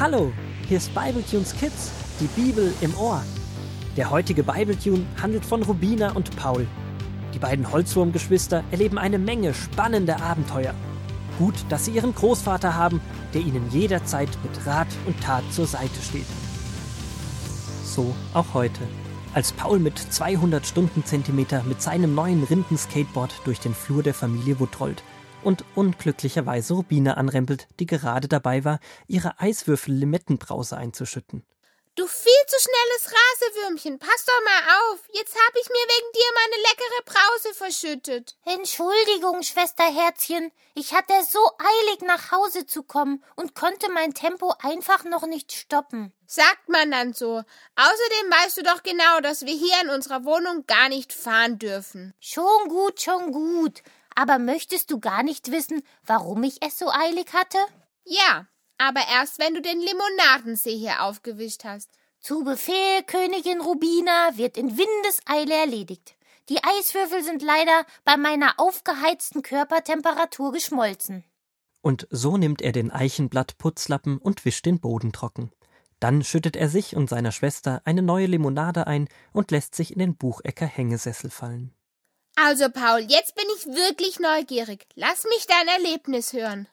Hallo, hier ist Bibletunes Kids, die Bibel im Ohr. Der heutige Bibletune handelt von Rubina und Paul. Die beiden Holzwurmgeschwister erleben eine Menge spannender Abenteuer. Gut, dass sie ihren Großvater haben, der ihnen jederzeit mit Rat und Tat zur Seite steht. So auch heute. Als Paul mit 200 Stundenzentimeter mit seinem neuen Rindenskateboard durch den Flur der Familie Wood rollt und unglücklicherweise Rubina anrempelt, die gerade dabei war, ihre Eiswürfel-Limettenbrause einzuschütten. Du viel zu schnelles Rasewürmchen, pass doch mal auf. Jetzt hab ich mir wegen dir meine leckere Brause verschüttet. Entschuldigung, Schwesterherzchen. Ich hatte so eilig nach Hause zu kommen und konnte mein Tempo einfach noch nicht stoppen. Sagt man dann so. Außerdem weißt du doch genau, dass wir hier in unserer Wohnung gar nicht fahren dürfen. Schon gut, schon gut. Aber möchtest du gar nicht wissen, warum ich es so eilig hatte? Ja, aber erst wenn du den Limonadensee hier aufgewischt hast. Zu Befehl, Königin Rubina, wird in Windeseile erledigt. Die Eiswürfel sind leider bei meiner aufgeheizten Körpertemperatur geschmolzen. Und so nimmt er den Eichenblatt-Putzlappen und wischt den Boden trocken. Dann schüttet er sich und seiner Schwester eine neue Limonade ein und lässt sich in den Buchecker Hängesessel fallen. Also, Paul, jetzt bin ich wirklich neugierig. Lass mich dein Erlebnis hören.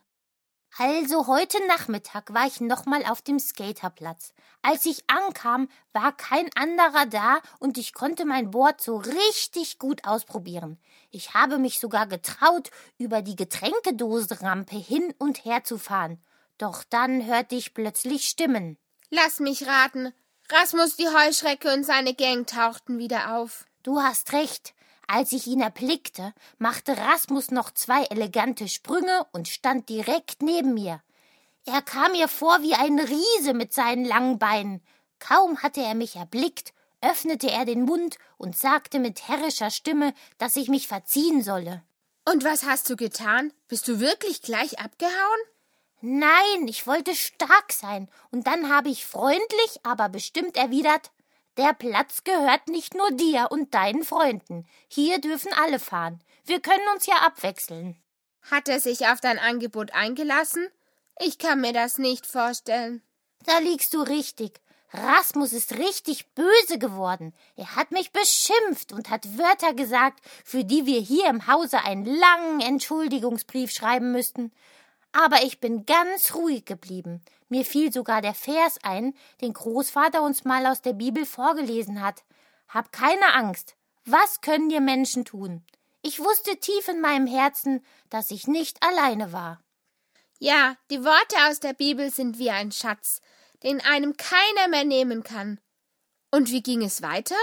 Also heute Nachmittag war ich nochmal auf dem Skaterplatz. Als ich ankam, war kein anderer da und ich konnte mein Board so richtig gut ausprobieren. Ich habe mich sogar getraut, über die Getränkedosenrampe hin und her zu fahren. Doch dann hörte ich plötzlich Stimmen. Lass mich raten. Rasmus die Heuschrecke und seine Gang tauchten wieder auf. Du hast recht. Als ich ihn erblickte, machte Rasmus noch zwei elegante Sprünge und stand direkt neben mir. Er kam mir vor wie ein Riese mit seinen langen Beinen. Kaum hatte er mich erblickt, öffnete er den Mund und sagte mit herrischer Stimme, dass ich mich verziehen solle. Und was hast du getan? Bist du wirklich gleich abgehauen? Nein, ich wollte stark sein, und dann habe ich freundlich, aber bestimmt erwidert der Platz gehört nicht nur dir und deinen Freunden. Hier dürfen alle fahren. Wir können uns ja abwechseln. Hat er sich auf dein Angebot eingelassen? Ich kann mir das nicht vorstellen. Da liegst du richtig. Rasmus ist richtig böse geworden. Er hat mich beschimpft und hat Wörter gesagt, für die wir hier im Hause einen langen Entschuldigungsbrief schreiben müssten. Aber ich bin ganz ruhig geblieben. Mir fiel sogar der Vers ein, den Großvater uns mal aus der Bibel vorgelesen hat. Hab keine Angst. Was können dir Menschen tun? Ich wusste tief in meinem Herzen, dass ich nicht alleine war. Ja, die Worte aus der Bibel sind wie ein Schatz, den einem keiner mehr nehmen kann. Und wie ging es weiter?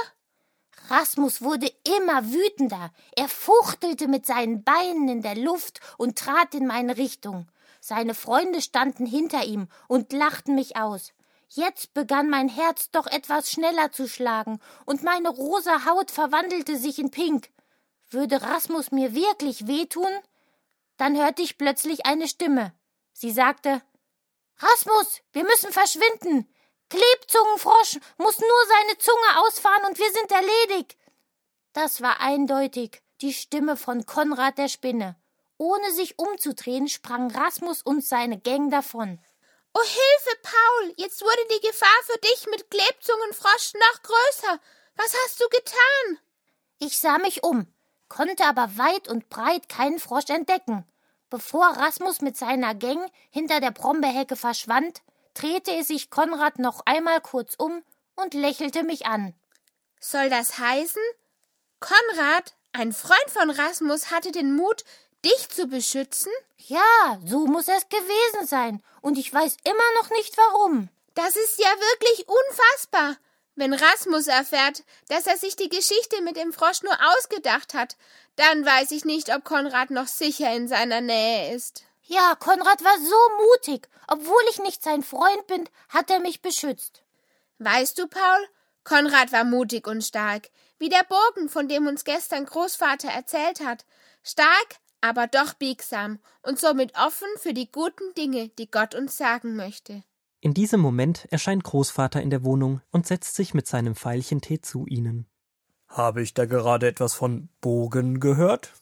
Rasmus wurde immer wütender. Er fuchtelte mit seinen Beinen in der Luft und trat in meine Richtung. Seine Freunde standen hinter ihm und lachten mich aus. Jetzt begann mein Herz doch etwas schneller zu schlagen, und meine rosa Haut verwandelte sich in Pink. Würde Rasmus mir wirklich wehtun? Dann hörte ich plötzlich eine Stimme. Sie sagte Rasmus, wir müssen verschwinden. Klebzungenfrosch muss nur seine Zunge ausfahren und wir sind erledigt. Das war eindeutig die Stimme von Konrad der Spinne. Ohne sich umzudrehen, sprang Rasmus und seine Gang davon. Oh Hilfe, Paul! Jetzt wurde die Gefahr für dich mit Klebzungenfrosch noch größer. Was hast du getan? Ich sah mich um, konnte aber weit und breit keinen Frosch entdecken. Bevor Rasmus mit seiner Gang hinter der Brombeerhecke verschwand, drehte sich Konrad noch einmal kurz um und lächelte mich an. Soll das heißen? Konrad, ein Freund von Rasmus, hatte den Mut, dich zu beschützen? Ja, so muss es gewesen sein. Und ich weiß immer noch nicht warum. Das ist ja wirklich unfassbar. Wenn Rasmus erfährt, dass er sich die Geschichte mit dem Frosch nur ausgedacht hat, dann weiß ich nicht, ob Konrad noch sicher in seiner Nähe ist. Ja, Konrad war so mutig. Obwohl ich nicht sein Freund bin, hat er mich beschützt. Weißt du, Paul, Konrad war mutig und stark, wie der Bogen, von dem uns gestern Großvater erzählt hat. Stark, aber doch biegsam und somit offen für die guten Dinge, die Gott uns sagen möchte. In diesem Moment erscheint Großvater in der Wohnung und setzt sich mit seinem Veilchentee zu ihnen. Habe ich da gerade etwas von Bogen gehört?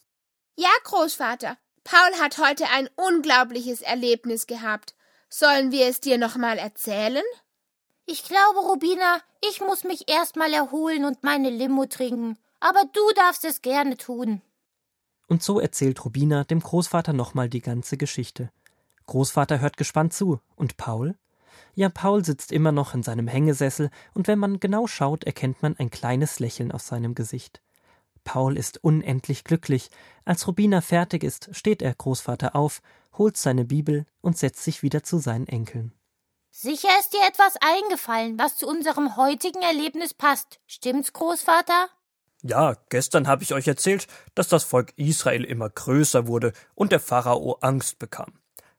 Ja, Großvater. Paul hat heute ein unglaubliches Erlebnis gehabt. Sollen wir es dir noch mal erzählen? Ich glaube, Rubina, ich muss mich erst mal erholen und meine Limo trinken. Aber du darfst es gerne tun. Und so erzählt Rubina dem Großvater nochmal die ganze Geschichte. Großvater hört gespannt zu. Und Paul? Ja, Paul sitzt immer noch in seinem Hängesessel, und wenn man genau schaut, erkennt man ein kleines Lächeln auf seinem Gesicht. Paul ist unendlich glücklich. Als Rubina fertig ist, steht er Großvater auf, holt seine Bibel und setzt sich wieder zu seinen Enkeln. Sicher ist dir etwas eingefallen, was zu unserem heutigen Erlebnis passt. Stimmt's, Großvater? Ja, gestern habe ich euch erzählt, dass das Volk Israel immer größer wurde und der Pharao Angst bekam.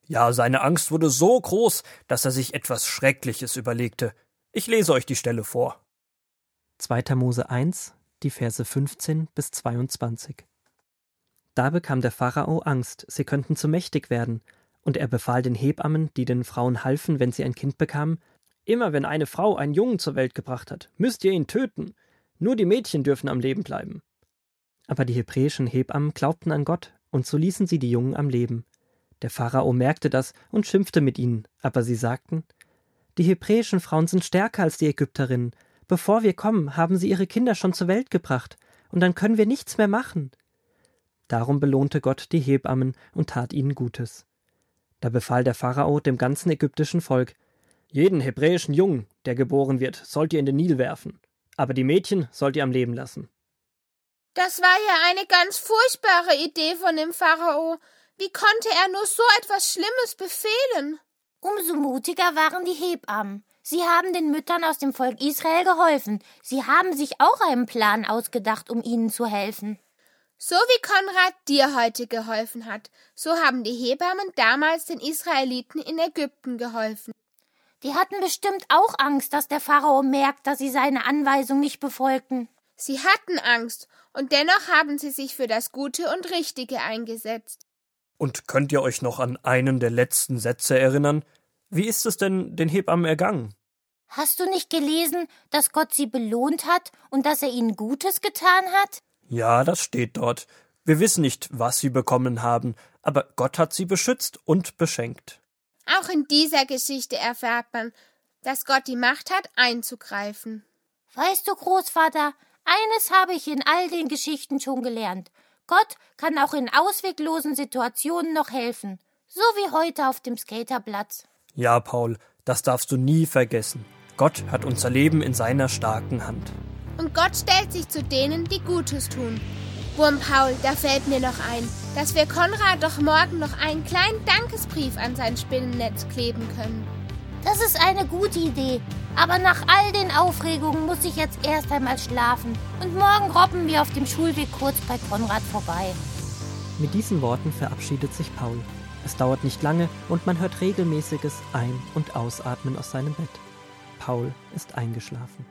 Ja, seine Angst wurde so groß, dass er sich etwas Schreckliches überlegte. Ich lese euch die Stelle vor. 2. Mose 1, die Verse 15 bis 22. Da bekam der Pharao Angst, sie könnten zu mächtig werden, und er befahl den Hebammen, die den Frauen halfen, wenn sie ein Kind bekamen, Immer wenn eine Frau einen Jungen zur Welt gebracht hat, müsst ihr ihn töten. Nur die Mädchen dürfen am Leben bleiben. Aber die hebräischen Hebammen glaubten an Gott, und so ließen sie die Jungen am Leben. Der Pharao merkte das und schimpfte mit ihnen, aber sie sagten Die hebräischen Frauen sind stärker als die Ägypterinnen. Bevor wir kommen, haben sie ihre Kinder schon zur Welt gebracht, und dann können wir nichts mehr machen. Darum belohnte Gott die Hebammen und tat ihnen Gutes. Da befahl der Pharao dem ganzen ägyptischen Volk Jeden hebräischen Jungen, der geboren wird, sollt ihr in den Nil werfen aber die Mädchen sollt ihr am Leben lassen. Das war ja eine ganz furchtbare Idee von dem Pharao. Wie konnte er nur so etwas Schlimmes befehlen? Umso mutiger waren die Hebammen. Sie haben den Müttern aus dem Volk Israel geholfen. Sie haben sich auch einen Plan ausgedacht, um ihnen zu helfen. So wie Konrad dir heute geholfen hat, so haben die Hebammen damals den Israeliten in Ägypten geholfen. Die hatten bestimmt auch Angst, dass der Pharao merkt, dass sie seine Anweisung nicht befolgten. Sie hatten Angst, und dennoch haben sie sich für das Gute und Richtige eingesetzt. Und könnt ihr euch noch an einen der letzten Sätze erinnern? Wie ist es denn den Hebammen ergangen? Hast du nicht gelesen, dass Gott sie belohnt hat und dass er ihnen Gutes getan hat? Ja, das steht dort. Wir wissen nicht, was sie bekommen haben, aber Gott hat sie beschützt und beschenkt. Auch in dieser Geschichte erfährt man, dass Gott die Macht hat, einzugreifen. Weißt du, Großvater, eines habe ich in all den Geschichten schon gelernt. Gott kann auch in ausweglosen Situationen noch helfen. So wie heute auf dem Skaterplatz. Ja, Paul, das darfst du nie vergessen. Gott hat unser Leben in seiner starken Hand. Und Gott stellt sich zu denen, die Gutes tun. Wurm Paul, da fällt mir noch ein, dass wir Konrad doch morgen noch einen kleinen Dankesbrief an sein Spinnennetz kleben können. Das ist eine gute Idee. Aber nach all den Aufregungen muss ich jetzt erst einmal schlafen. Und morgen robben wir auf dem Schulweg kurz bei Konrad vorbei. Mit diesen Worten verabschiedet sich Paul. Es dauert nicht lange und man hört regelmäßiges Ein- und Ausatmen aus seinem Bett. Paul ist eingeschlafen.